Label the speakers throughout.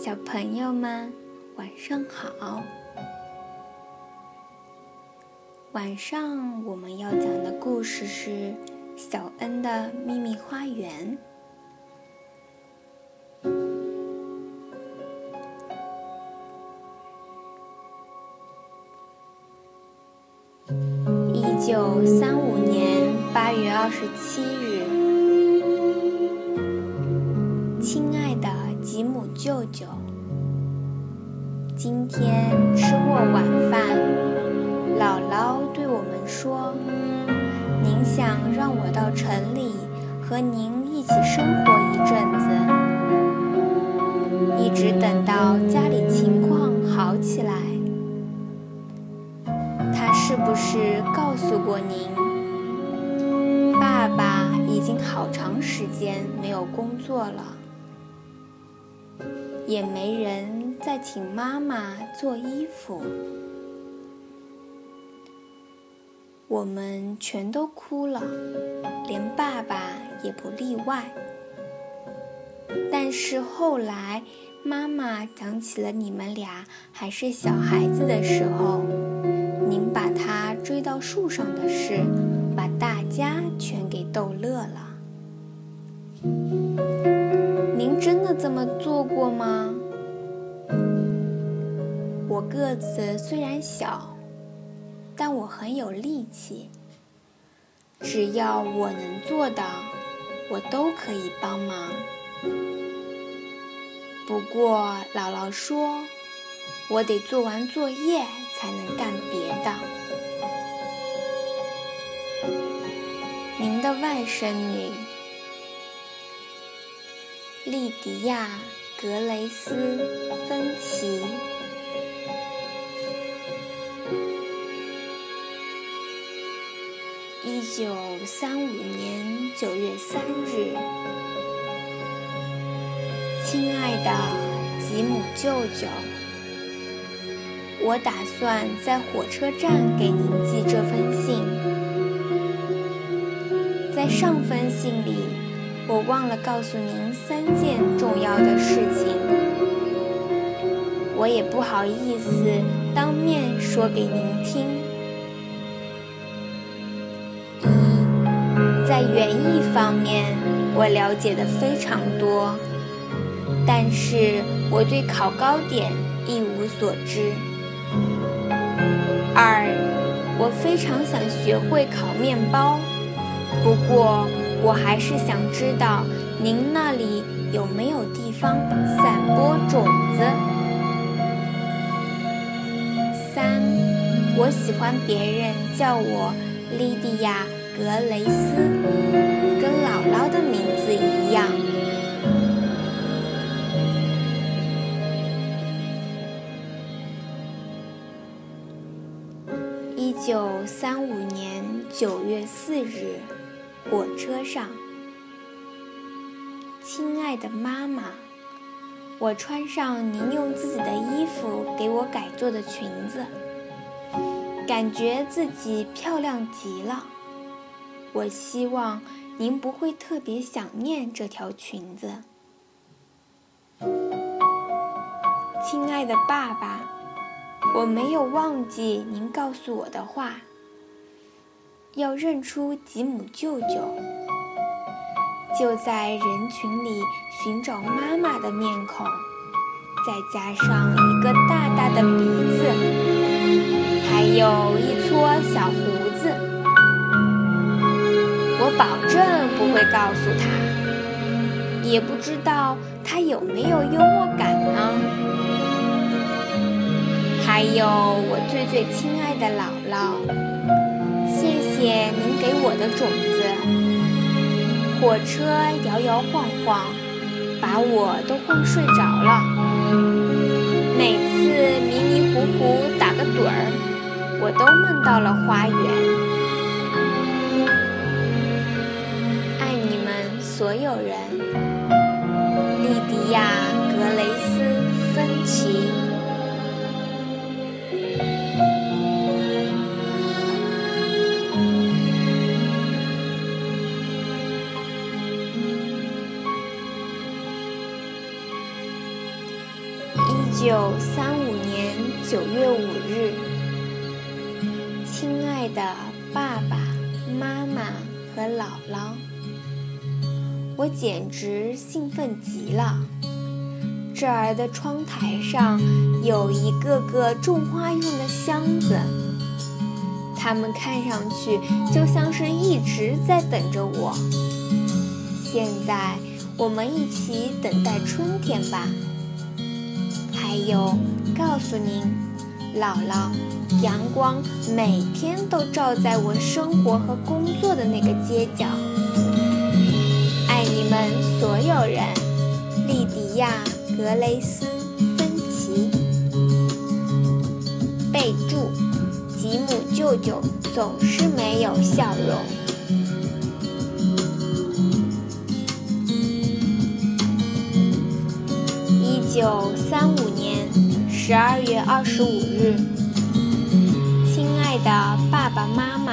Speaker 1: 小朋友们，晚上好。晚上我们要讲的故事是《小恩的秘密花园》。吉姆舅舅，今天吃过晚饭，姥姥对我们说：“您想让我到城里和您一起生活一阵子，一直等到家里情况好起来。”他是不是告诉过您，爸爸已经好长时间没有工作了，也没人再请妈妈做衣服，我们全都哭了，连爸爸也不例外。但是后来，妈妈讲起了你们俩还是小孩子的时候。您把他追到树上的事，把大家全给逗乐了。真的这么做过吗？我个子虽然小，但我很有力气。只要我能做的，我都可以帮忙。不过姥姥说，我得做完作业。才能干别的。您的外甥女莉迪亚·格雷斯·芬奇，一九三五年九月三日，亲爱的吉姆舅舅。我打算在火车站给您寄这封信。在上封信里，我忘了告诉您三件重要的事情，我也不好意思当面说给您听。一，在园艺方面，我了解的非常多，但是我对烤糕点一无所知。二，我非常想学会烤面包，不过我还是想知道您那里有没有地方散播种子。三，我喜欢别人叫我莉迪亚·格雷斯，跟姥姥的名字一样。一九三五年九月四日，火车上，亲爱的妈妈，我穿上您用自己的衣服给我改做的裙子，感觉自己漂亮极了。我希望您不会特别想念这条裙子，亲爱的爸爸。我没有忘记您告诉我的话，要认出吉姆舅舅，就在人群里寻找妈妈的面孔，再加上一个大大的鼻子，还有一撮小胡子。我保证不会告诉他，也不知道他有没有幽默感呢。还有我最最亲爱的姥姥，谢谢您给我的种子。火车摇摇晃晃，把我都晃睡着了。每次迷迷糊糊打个盹儿，我都梦到了花园。爱你们所有人，莉迪亚·格雷斯·芬奇。九三五年九月五日，亲爱的爸爸妈妈和姥姥，我简直兴奋极了。这儿的窗台上有一个个种花用的箱子，它们看上去就像是一直在等着我。现在，我们一起等待春天吧。还有，告诉您，姥姥，阳光每天都照在我生活和工作的那个街角。爱你们所有人，莉迪亚。格雷斯·芬奇。备注：吉姆舅舅总是没有笑容。九三五年十二月二十五日，亲爱的爸爸妈妈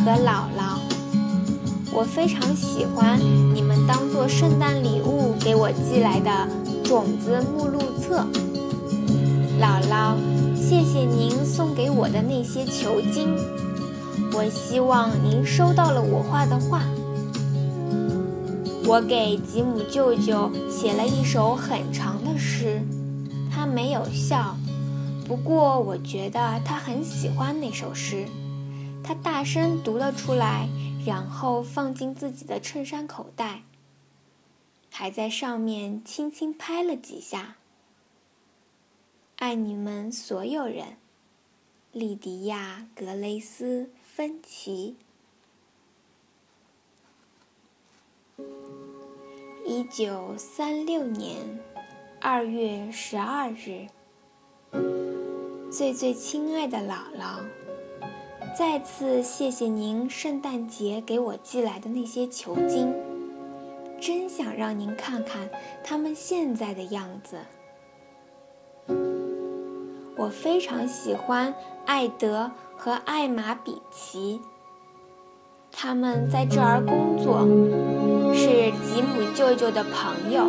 Speaker 1: 和姥姥，我非常喜欢你们当做圣诞礼物给我寄来的。种子目录册，姥姥，谢谢您送给我的那些球茎。我希望您收到了我画的画。我给吉姆舅舅写了一首很长的诗，他没有笑，不过我觉得他很喜欢那首诗。他大声读了出来，然后放进自己的衬衫口袋。还在上面轻轻拍了几下。爱你们所有人，莉迪亚·格雷斯·芬奇。一九三六年二月十二日，最最亲爱的姥姥，再次谢谢您圣诞节给我寄来的那些球巾。真想让您看看他们现在的样子。我非常喜欢艾德和艾玛比奇，他们在这儿工作，是吉姆舅舅的朋友。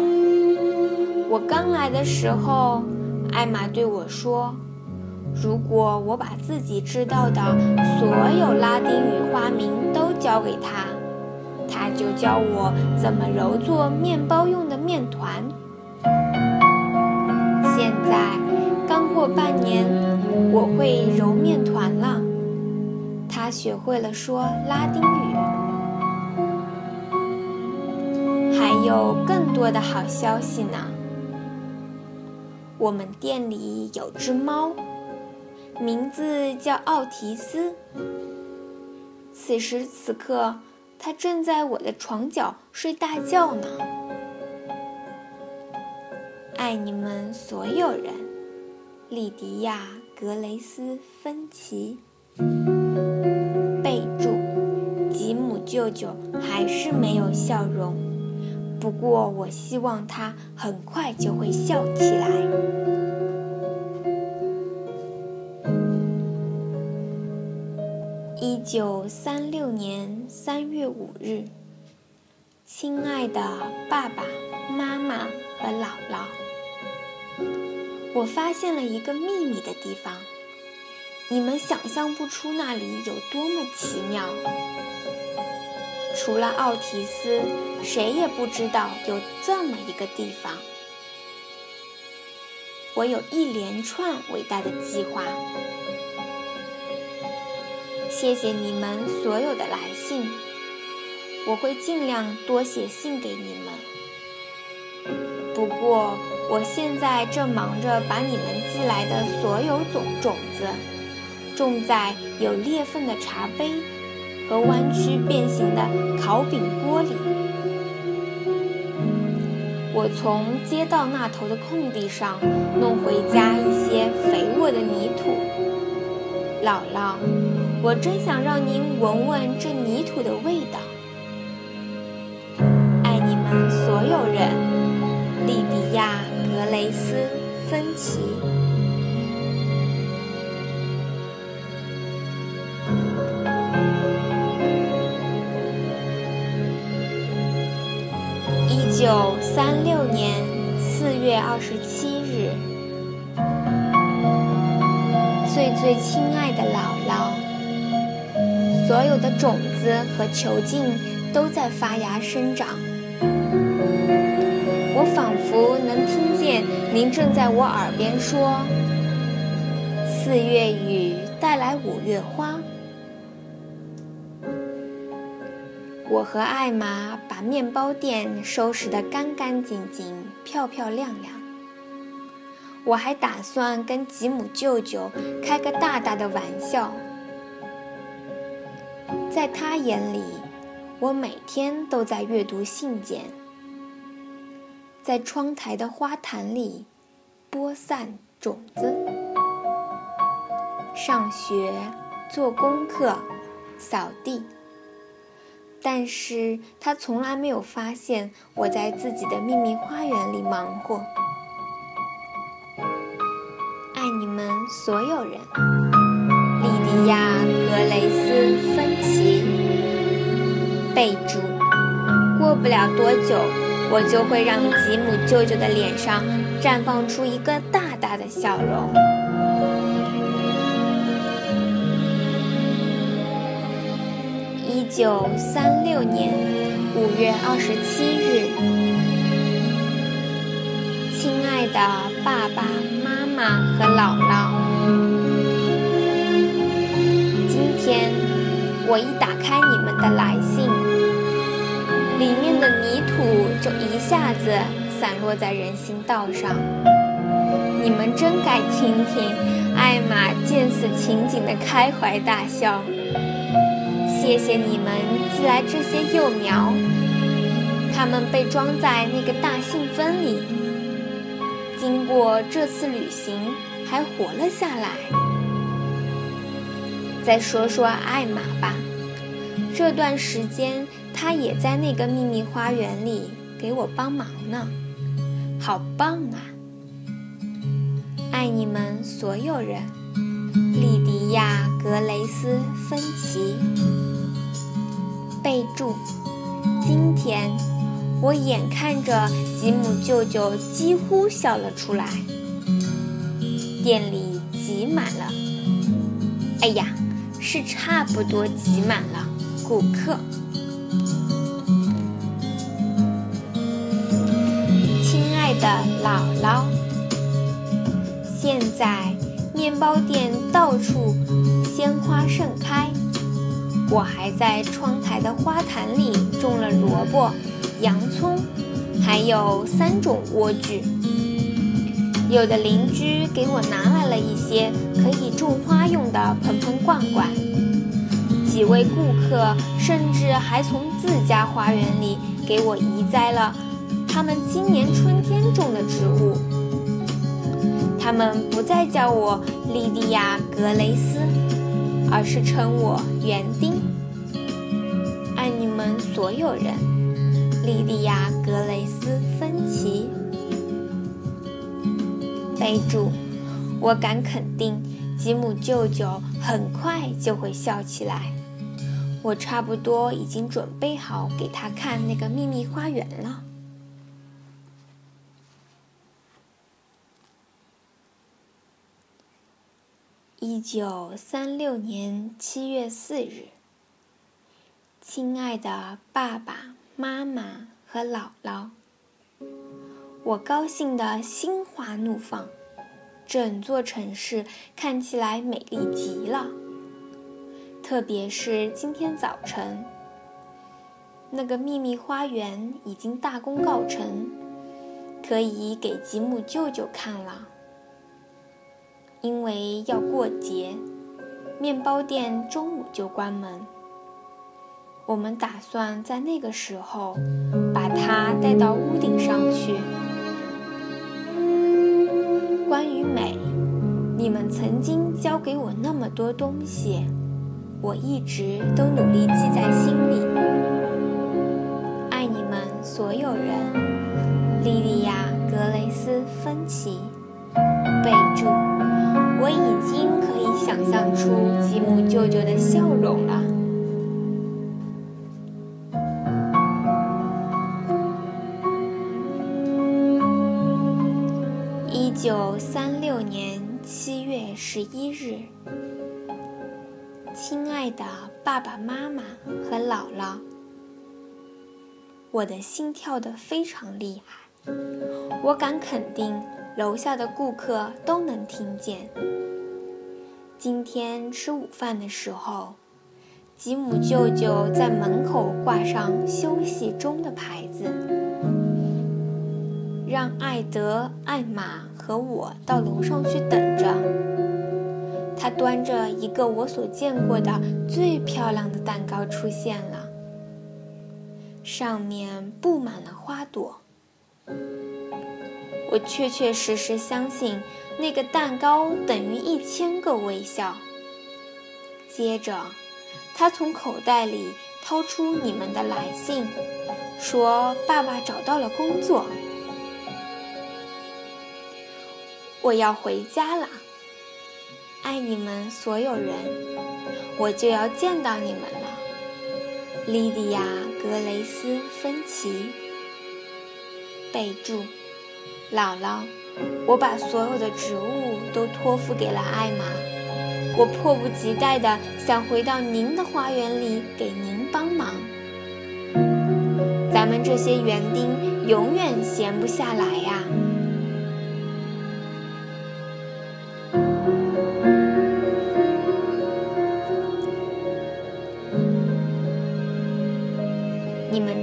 Speaker 1: 我刚来的时候，艾玛对我说：“如果我把自己知道的所有拉丁语花名都教给他。”他就教我怎么揉做面包用的面团。现在刚过半年，我会揉面团了。他学会了说拉丁语。有更多的好消息呢。我们店里有只猫，名字叫奥提斯。此时此刻。它正在我的床角睡大觉呢。爱你们所有人，莉迪亚·格雷斯·芬奇。备注：吉姆舅舅还是没有笑容，不过我希望他很快就会笑起来。一九三六年三月五日，亲爱的爸爸妈妈和姥姥，我发现了一个秘密的地方，你们想象不出那里有多么奇妙。除了奥提斯，谁也不知道有这么一个地方。我有一连串伟大的计划。谢谢你们所有的来信，我会尽量多写信给你们。不过，我现在正忙着把你们寄来的所有种种子种在有裂缝的茶杯和弯曲变形的烤饼锅里。我从街道那头的空地上弄回家一些肥沃的泥土，姥姥。我真想让您闻闻这泥土的味道。爱你们所有人，利比亚·格雷斯·芬奇。亲爱的姥姥，所有的种子和球茎都在发芽生长。我仿佛能听见您正在我耳边说：“四月雨带来五月花。”我和艾玛把面包店收拾得干干净净、漂漂亮亮。我还打算跟吉姆舅舅开个大大的玩笑。在他眼里，我每天都在阅读信件，在窗台的花坛里播散种子，上学、做功课、扫地。但是他从来没有发现我在自己的秘密花园里忙活。所有人，莉迪亚·格雷斯·芬奇。备注：过不了多久，我就会让吉姆舅舅的脸上绽放出一个大大的笑容。一九三六年五月二十七日，亲爱的爸爸。和姥姥，今天我一打开你们的来信，里面的泥土就一下子散落在人行道上。你们真该听听艾玛见此情景的开怀大笑。谢谢你们寄来这些幼苗，它们被装在那个大信封里。经过这次旅行，还活了下来。再说说艾玛吧，这段时间她也在那个秘密花园里给我帮忙呢，好棒啊！爱你们所有人，莉迪亚·格雷斯·芬奇。备注：今天。我眼看着吉姆舅舅几乎笑了出来，店里挤满了。哎呀，是差不多挤满了顾客。亲爱的姥姥，现在面包店到处鲜花盛开，我还在窗台的花坛里种了萝卜。洋葱，还有三种莴苣。有的邻居给我拿来了一些可以种花用的盆盆罐罐。几位顾客甚至还从自家花园里给我移栽了他们今年春天种的植物。他们不再叫我莉迪亚·格雷斯，而是称我园丁。爱你们所有人。莉莉亚·格雷斯·芬奇。备注：我敢肯定，吉姆舅舅很快就会笑起来。我差不多已经准备好给他看那个秘密花园了。一九三六年七月四日，亲爱的爸爸。妈妈和姥姥，我高兴得心花怒放，整座城市看起来美丽极了。特别是今天早晨，那个秘密花园已经大功告成，可以给吉姆舅舅看了。因为要过节，面包店中午就关门。我们打算在那个时候把它带到屋顶上去。关于美，你们曾经教给我那么多东西，我一直都努力记在心里。爱你们所有人，莉莉亚·格雷斯·芬奇。备注：我已经可以想象出吉姆舅舅的笑容了。十一日，亲爱的爸爸妈妈和姥姥，我的心跳得非常厉害，我敢肯定，楼下的顾客都能听见。今天吃午饭的时候，吉姆舅舅在门口挂上休息中的牌子，让艾德、艾玛和我到楼上去等着。他端着一个我所见过的最漂亮的蛋糕出现了，上面布满了花朵。我确确实实相信。那个蛋糕等于一千个微笑。接着，他从口袋里掏出你们的来信，说：“爸爸找到了工作，我要回家了。爱你们所有人，我就要见到你们了。”莉迪亚·格雷斯·芬奇。备注：姥姥。我把所有的植物都托付给了艾玛，我迫不及待地想回到您的花园里给您帮忙。咱们这些园丁永远闲不下来呀！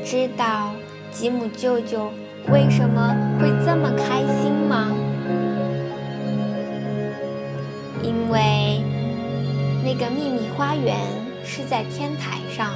Speaker 1: 知道吉姆舅舅为什么会这么开心吗？因为那个秘密花园是在天台上。